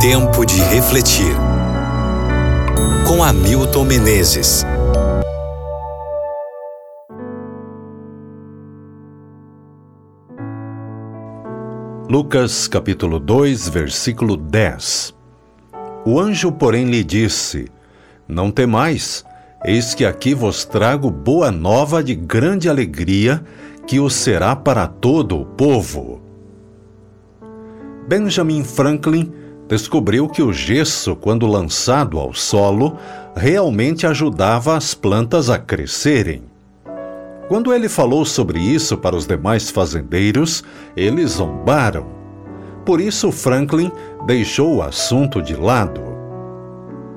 Tempo de refletir. Com Hamilton Menezes. Lucas capítulo 2, versículo 10. O anjo, porém, lhe disse: Não temais, eis que aqui vos trago boa nova de grande alegria, que o será para todo o povo. Benjamin Franklin descobriu que o gesso, quando lançado ao solo, realmente ajudava as plantas a crescerem. Quando ele falou sobre isso para os demais fazendeiros, eles zombaram. Por isso, Franklin deixou o assunto de lado.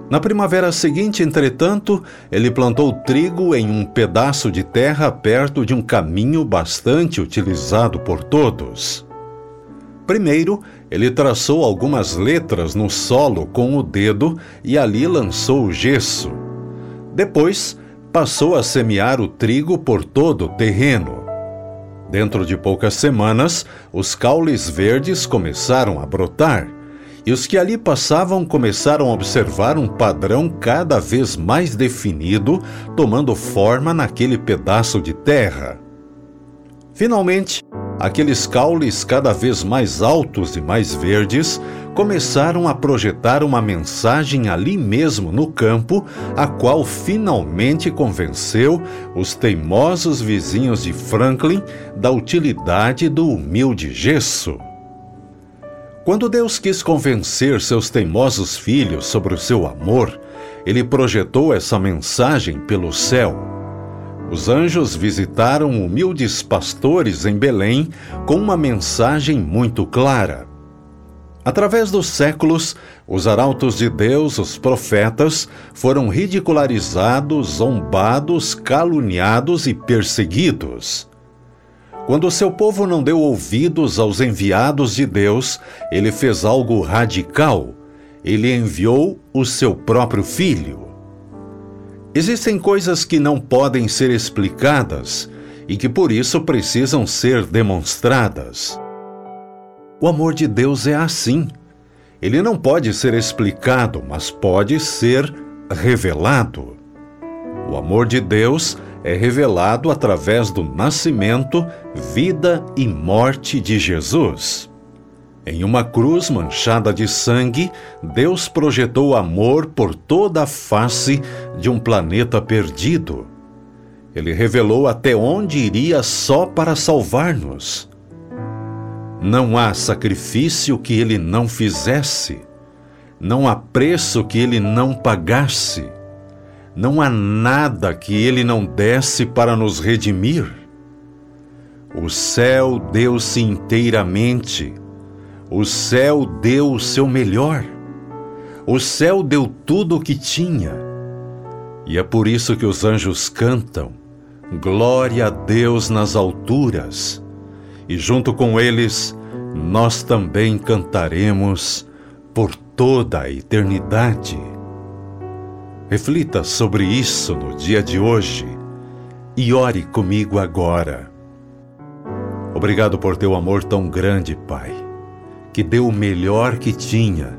Na primavera seguinte, entretanto, ele plantou trigo em um pedaço de terra perto de um caminho bastante utilizado por todos. Primeiro, ele traçou algumas letras no solo com o dedo e ali lançou o gesso. Depois, passou a semear o trigo por todo o terreno. Dentro de poucas semanas, os caules verdes começaram a brotar, e os que ali passavam começaram a observar um padrão cada vez mais definido tomando forma naquele pedaço de terra. Finalmente, aqueles caules cada vez mais altos e mais verdes começaram a projetar uma mensagem ali mesmo no campo, a qual finalmente convenceu os teimosos vizinhos de Franklin da utilidade do humilde gesso. Quando Deus quis convencer seus teimosos filhos sobre o seu amor, ele projetou essa mensagem pelo céu os anjos visitaram humildes pastores em Belém com uma mensagem muito clara. Através dos séculos, os arautos de Deus, os profetas, foram ridicularizados, zombados, caluniados e perseguidos. Quando seu povo não deu ouvidos aos enviados de Deus, ele fez algo radical. Ele enviou o seu próprio filho. Existem coisas que não podem ser explicadas e que por isso precisam ser demonstradas. O amor de Deus é assim. Ele não pode ser explicado, mas pode ser revelado. O amor de Deus é revelado através do nascimento, vida e morte de Jesus. Em uma cruz manchada de sangue, Deus projetou amor por toda a face de um planeta perdido. Ele revelou até onde iria só para salvar-nos. Não há sacrifício que ele não fizesse, não há preço que ele não pagasse, não há nada que ele não desse para nos redimir. O céu deu-se inteiramente o céu deu o seu melhor. O céu deu tudo o que tinha. E é por isso que os anjos cantam: Glória a Deus nas alturas. E junto com eles, nós também cantaremos por toda a eternidade. Reflita sobre isso no dia de hoje e ore comigo agora. Obrigado por teu amor tão grande, Pai que deu o melhor que tinha,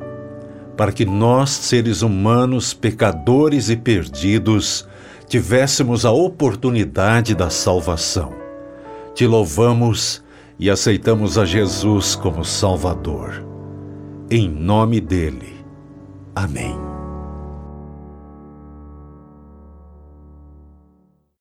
para que nós, seres humanos, pecadores e perdidos, tivéssemos a oportunidade da salvação. Te louvamos e aceitamos a Jesus como Salvador. Em nome dele. Amém.